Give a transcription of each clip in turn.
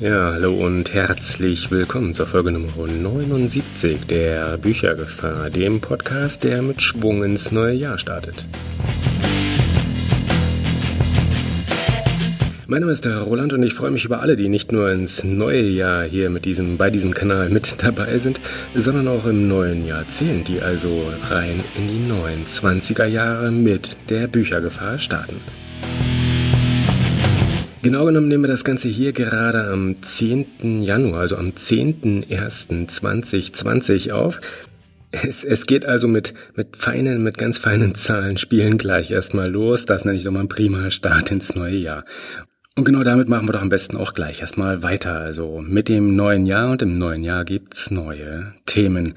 Ja, hallo und herzlich willkommen zur Folge Nummer 79 der Büchergefahr, dem Podcast, der mit Schwung ins neue Jahr startet. Mein Name ist der Roland und ich freue mich über alle, die nicht nur ins neue Jahr hier mit diesem, bei diesem Kanal mit dabei sind, sondern auch im neuen Jahrzehnt, die also rein in die neuen 20er Jahre mit der Büchergefahr starten. Genau genommen nehmen wir das Ganze hier gerade am 10. Januar, also am 10.01.2020 auf. Es, es geht also mit, mit feinen, mit ganz feinen Zahlen spielen gleich erstmal los. Das nenne ich doch mal ein prima Start ins neue Jahr. Und genau damit machen wir doch am besten auch gleich erstmal weiter. Also mit dem neuen Jahr und im neuen Jahr gibt's neue Themen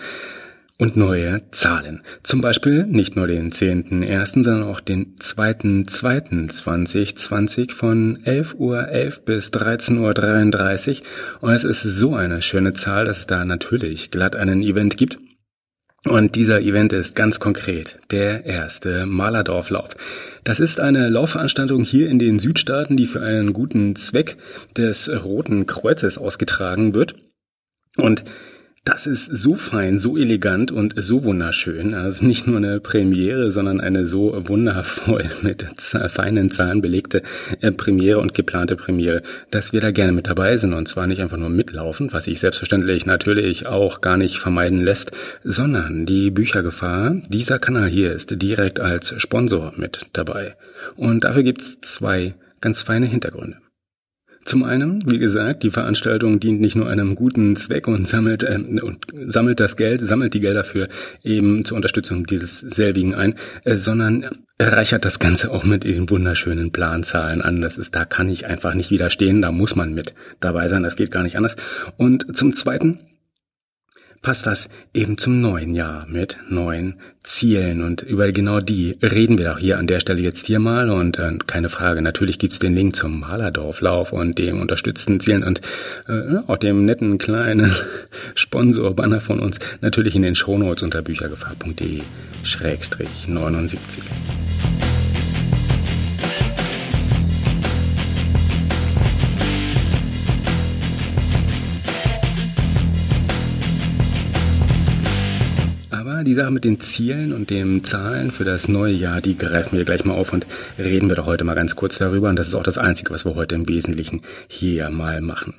und neue Zahlen. Zum Beispiel nicht nur den 10.01., sondern auch den 2.2.2020 von 11.11 Uhr bis 13.33 Uhr. Und es ist so eine schöne Zahl, dass es da natürlich glatt einen Event gibt. Und dieser Event ist ganz konkret der erste Malerdorflauf. Das ist eine Laufveranstaltung hier in den Südstaaten, die für einen guten Zweck des Roten Kreuzes ausgetragen wird. Und das ist so fein, so elegant und so wunderschön. Also nicht nur eine Premiere, sondern eine so wundervoll mit feinen Zahlen belegte äh, Premiere und geplante Premiere, dass wir da gerne mit dabei sind. Und zwar nicht einfach nur mitlaufen, was sich selbstverständlich natürlich auch gar nicht vermeiden lässt, sondern die Büchergefahr. Dieser Kanal hier ist direkt als Sponsor mit dabei. Und dafür gibt's zwei ganz feine Hintergründe. Zum einen, wie gesagt, die Veranstaltung dient nicht nur einem guten Zweck und sammelt, äh, und sammelt das Geld, sammelt die Gelder für eben zur Unterstützung dieses selbigen ein, äh, sondern reichert das Ganze auch mit den wunderschönen Planzahlen an. Das ist, da kann ich einfach nicht widerstehen, da muss man mit dabei sein, das geht gar nicht anders. Und zum zweiten, passt das eben zum neuen Jahr mit neuen Zielen. Und über genau die reden wir auch hier an der Stelle jetzt hier mal. Und äh, keine Frage, natürlich gibt's den Link zum Malerdorflauf und dem unterstützten Zielen und äh, auch dem netten kleinen Sponsorbanner von uns natürlich in den Shownotes unter büchergefahr.de-79. Die Sache mit den Zielen und den Zahlen für das neue Jahr, die greifen wir gleich mal auf und reden wir doch heute mal ganz kurz darüber. Und das ist auch das Einzige, was wir heute im Wesentlichen hier mal machen.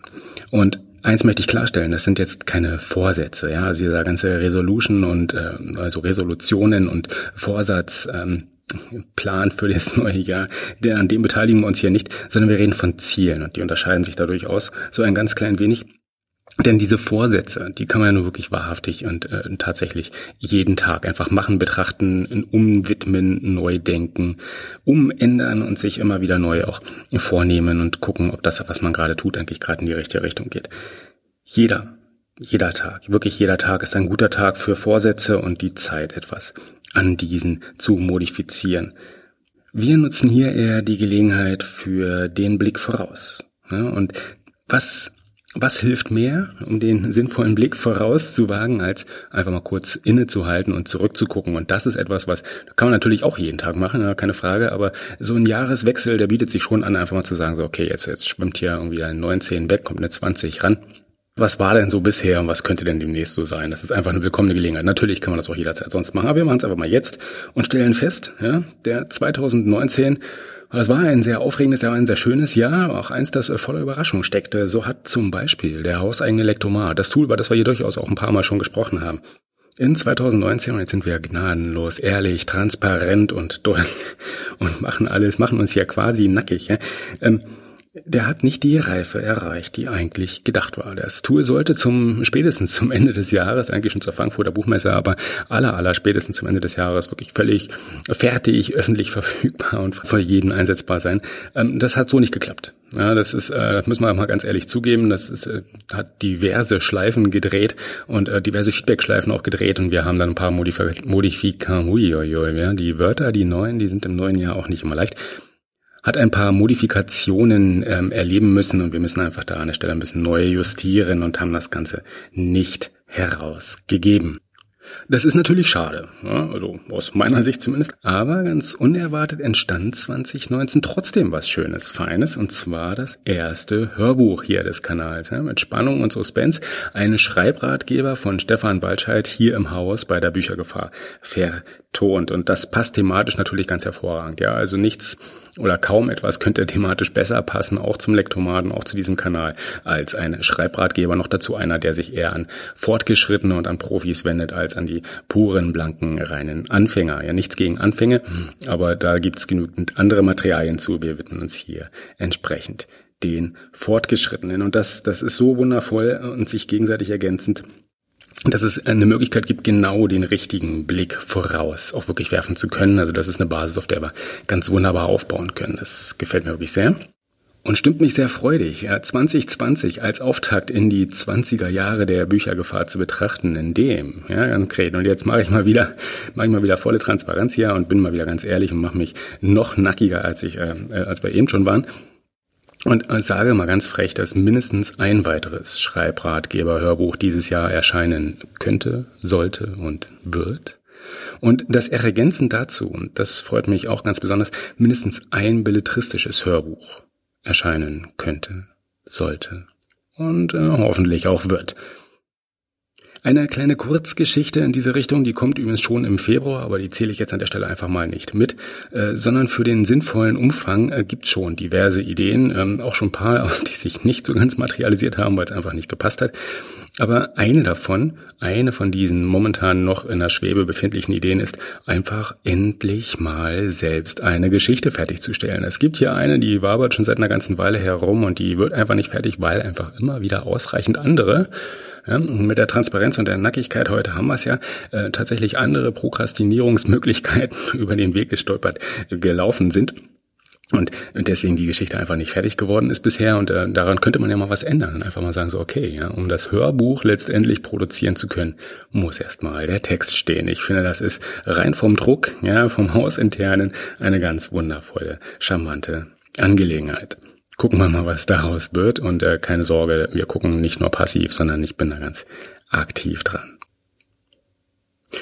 Und Eins möchte ich klarstellen, das sind jetzt keine Vorsätze, ja, also dieser ganze Resolution und äh, also Resolutionen und Vorsatz, ähm, Plan für das neue Jahr, der, an dem beteiligen wir uns hier nicht, sondern wir reden von Zielen und die unterscheiden sich dadurch aus, so ein ganz klein wenig. Denn diese Vorsätze, die kann man ja nur wirklich wahrhaftig und äh, tatsächlich jeden Tag einfach machen, betrachten, umwidmen, neu denken, umändern und sich immer wieder neu auch vornehmen und gucken, ob das, was man gerade tut, eigentlich gerade in die richtige Richtung geht. Jeder, jeder Tag, wirklich jeder Tag ist ein guter Tag für Vorsätze und die Zeit, etwas an diesen zu modifizieren. Wir nutzen hier eher die Gelegenheit für den Blick voraus. Ja, und was was hilft mehr, um den sinnvollen Blick vorauszuwagen, als einfach mal kurz innezuhalten und zurückzugucken? Und das ist etwas, was kann man natürlich auch jeden Tag machen, keine Frage, aber so ein Jahreswechsel, der bietet sich schon an, einfach mal zu sagen, so, okay, jetzt, jetzt schwimmt hier irgendwie ein 19 weg, kommt eine 20 ran. Was war denn so bisher und was könnte denn demnächst so sein? Das ist einfach eine willkommene Gelegenheit. Natürlich kann man das auch jederzeit sonst machen, aber wir machen es einfach mal jetzt und stellen fest, ja, der 2019 es war ein sehr aufregendes Jahr, ein sehr schönes Jahr, auch eins, das voller Überraschung steckte. So hat zum Beispiel der hauseigene Lektomat, das Tool, über das wir hier durchaus auch ein paar Mal schon gesprochen haben, in 2019, und jetzt sind wir gnadenlos, ehrlich, transparent und, und machen alles, machen uns ja quasi nackig, ja, ähm, der hat nicht die Reife erreicht, die eigentlich gedacht war. Das Tool sollte zum spätestens zum Ende des Jahres, eigentlich schon zur Frankfurter Buchmesse, aber aller aller spätestens zum Ende des Jahres wirklich völlig fertig, öffentlich verfügbar und für jeden einsetzbar sein. Ähm, das hat so nicht geklappt. Ja, das ist, äh, müssen wir mal ganz ehrlich zugeben, das ist, äh, hat diverse Schleifen gedreht und äh, diverse Feedback-Schleifen auch gedreht und wir haben dann ein paar Modifikationen, Modifika ja, die Wörter, die neuen, die sind im neuen Jahr auch nicht immer leicht hat ein paar Modifikationen ähm, erleben müssen und wir müssen einfach da an der Stelle ein bisschen neu justieren und haben das Ganze nicht herausgegeben. Das ist natürlich schade, ja, also aus meiner Sicht zumindest. Aber ganz unerwartet entstand 2019 trotzdem was Schönes, Feines, und zwar das erste Hörbuch hier des Kanals, ja, mit Spannung und Suspense. Ein Schreibratgeber von Stefan Balscheid hier im Haus bei der Büchergefahr vertont. Und das passt thematisch natürlich ganz hervorragend. Ja, also nichts oder kaum etwas könnte thematisch besser passen, auch zum Lektomaten, auch zu diesem Kanal, als ein Schreibratgeber. Noch dazu einer, der sich eher an Fortgeschrittene und an Profis wendet, als an die puren, blanken, reinen Anfänger. Ja, nichts gegen Anfänge, aber da gibt es genügend andere Materialien zu. Wir widmen uns hier entsprechend den Fortgeschrittenen. Und das, das ist so wundervoll und sich gegenseitig ergänzend dass es eine Möglichkeit gibt, genau den richtigen Blick voraus auch wirklich werfen zu können. Also das ist eine Basis, auf der wir ganz wunderbar aufbauen können. Das gefällt mir wirklich sehr. Und stimmt mich sehr freudig, ja, 2020 als Auftakt in die 20er Jahre der Büchergefahr zu betrachten, in dem, ja, konkret. Und jetzt mache ich mal wieder, mache ich mal wieder volle Transparenz hier und bin mal wieder ganz ehrlich und mache mich noch nackiger, als ich, äh, als wir eben schon waren. Und sage mal ganz frech, dass mindestens ein weiteres Schreibratgeber-Hörbuch dieses Jahr erscheinen könnte, sollte und wird. Und das ergänzend dazu, und das freut mich auch ganz besonders, mindestens ein belletristisches Hörbuch erscheinen könnte, sollte und äh, hoffentlich auch wird. Eine kleine Kurzgeschichte in diese Richtung, die kommt übrigens schon im Februar, aber die zähle ich jetzt an der Stelle einfach mal nicht mit, äh, sondern für den sinnvollen Umfang äh, gibt schon diverse Ideen, ähm, auch schon ein paar, die sich nicht so ganz materialisiert haben, weil es einfach nicht gepasst hat. Aber eine davon, eine von diesen momentan noch in der Schwebe befindlichen Ideen ist, einfach endlich mal selbst eine Geschichte fertigzustellen. Es gibt hier eine, die wabert schon seit einer ganzen Weile herum und die wird einfach nicht fertig, weil einfach immer wieder ausreichend andere ja, mit der Transparenz und der Nackigkeit heute haben wir es ja äh, tatsächlich andere Prokrastinierungsmöglichkeiten über den Weg gestolpert gelaufen sind. Und deswegen die Geschichte einfach nicht fertig geworden ist bisher und äh, daran könnte man ja mal was ändern einfach mal sagen so, okay, ja, um das Hörbuch letztendlich produzieren zu können, muss erstmal der Text stehen. Ich finde, das ist rein vom Druck, ja, vom Hausinternen eine ganz wundervolle, charmante Angelegenheit gucken wir mal, was daraus wird. Und äh, keine Sorge, wir gucken nicht nur passiv, sondern ich bin da ganz aktiv dran.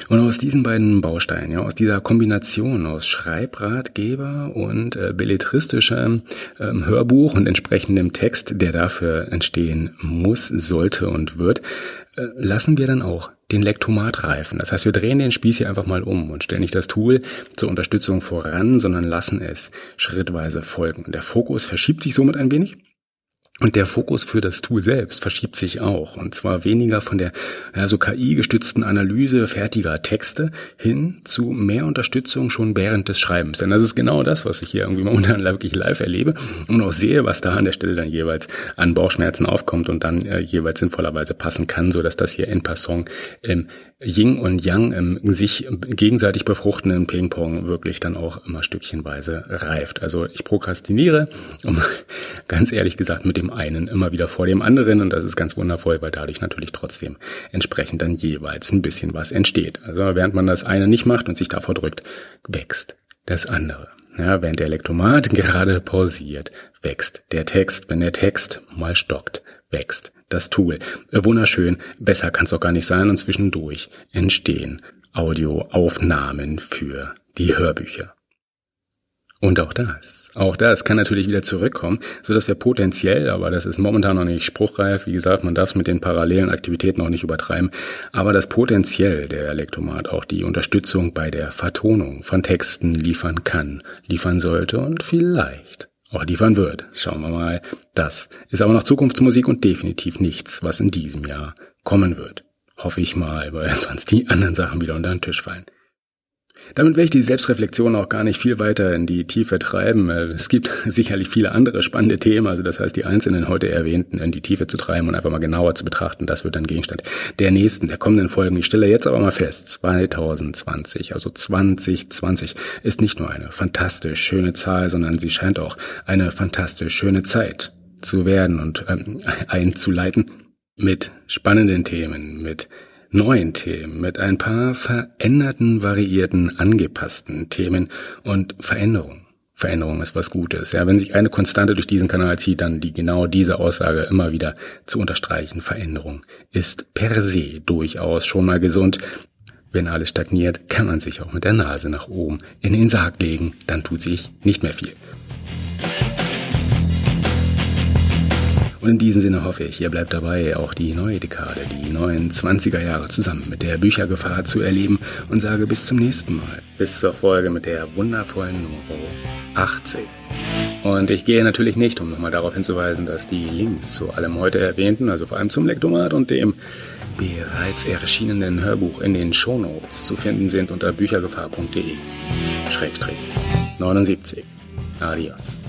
Und aus diesen beiden Bausteinen, ja, aus dieser Kombination aus Schreibratgeber und äh, belletristischem ähm, Hörbuch und entsprechendem Text, der dafür entstehen muss, sollte und wird, äh, lassen wir dann auch den Lektomat reifen. Das heißt, wir drehen den Spieß hier einfach mal um und stellen nicht das Tool zur Unterstützung voran, sondern lassen es schrittweise folgen. Der Fokus verschiebt sich somit ein wenig und der Fokus für das Tool selbst verschiebt sich auch. Und zwar weniger von der ja, so KI-gestützten Analyse fertiger Texte hin zu mehr Unterstützung schon während des Schreibens. Denn das ist genau das, was ich hier irgendwie momentan wirklich live erlebe und auch sehe, was da an der Stelle dann jeweils an Bauchschmerzen aufkommt und dann äh, jeweils sinnvollerweise passen kann, so dass das hier en passant im Yin und Yang im sich gegenseitig befruchtenden Ping-Pong wirklich dann auch immer stückchenweise reift. Also ich prokrastiniere, um ganz ehrlich gesagt mit dem einen immer wieder vor dem anderen und das ist ganz wundervoll, weil dadurch natürlich trotzdem entsprechend dann jeweils ein bisschen was entsteht. Also während man das eine nicht macht und sich davor drückt, wächst das andere. Ja, während der Lektomat gerade pausiert, wächst der Text, wenn der Text mal stockt, wächst das Tool. Äh, wunderschön, besser kann es auch gar nicht sein und zwischendurch entstehen Audioaufnahmen für die Hörbücher. Und auch das, auch das kann natürlich wieder zurückkommen, so dass wir potenziell, aber das ist momentan noch nicht spruchreif, wie gesagt, man darf es mit den parallelen Aktivitäten auch nicht übertreiben, aber das potenziell der Elektromat auch die Unterstützung bei der Vertonung von Texten liefern kann, liefern sollte und vielleicht auch liefern wird. Schauen wir mal. Das ist aber noch Zukunftsmusik und definitiv nichts, was in diesem Jahr kommen wird. Hoffe ich mal, weil sonst die anderen Sachen wieder unter den Tisch fallen. Damit werde ich die Selbstreflexion auch gar nicht viel weiter in die Tiefe treiben. Äh, es gibt sicherlich viele andere spannende Themen, also das heißt, die einzelnen heute erwähnten in die Tiefe zu treiben und einfach mal genauer zu betrachten, das wird dann Gegenstand der nächsten, der kommenden Folgen. Ich stelle jetzt aber mal fest, 2020, also 2020 ist nicht nur eine fantastisch schöne Zahl, sondern sie scheint auch eine fantastisch schöne Zeit zu werden und ähm, einzuleiten mit spannenden Themen, mit neuen Themen, mit ein paar veränderten, variierten, angepassten Themen und Veränderung. Veränderung ist was Gutes. Ja, wenn sich eine Konstante durch diesen Kanal zieht, dann die genau diese Aussage immer wieder zu unterstreichen. Veränderung ist per se durchaus schon mal gesund. wenn alles stagniert, kann man sich auch mit der Nase nach oben in den Sarg legen, dann tut sich nicht mehr viel. Und in diesem Sinne hoffe ich, ihr bleibt dabei, auch die neue Dekade, die neuen 20er Jahre zusammen mit der Büchergefahr zu erleben und sage bis zum nächsten Mal. Bis zur Folge mit der wundervollen Nummer 18. Und ich gehe natürlich nicht, um nochmal darauf hinzuweisen, dass die Links zu allem heute erwähnten, also vor allem zum Lektomat und dem bereits erschienenen Hörbuch in den Shownotes zu finden sind unter büchergefahr.de. Schrägstrich 79. Adios.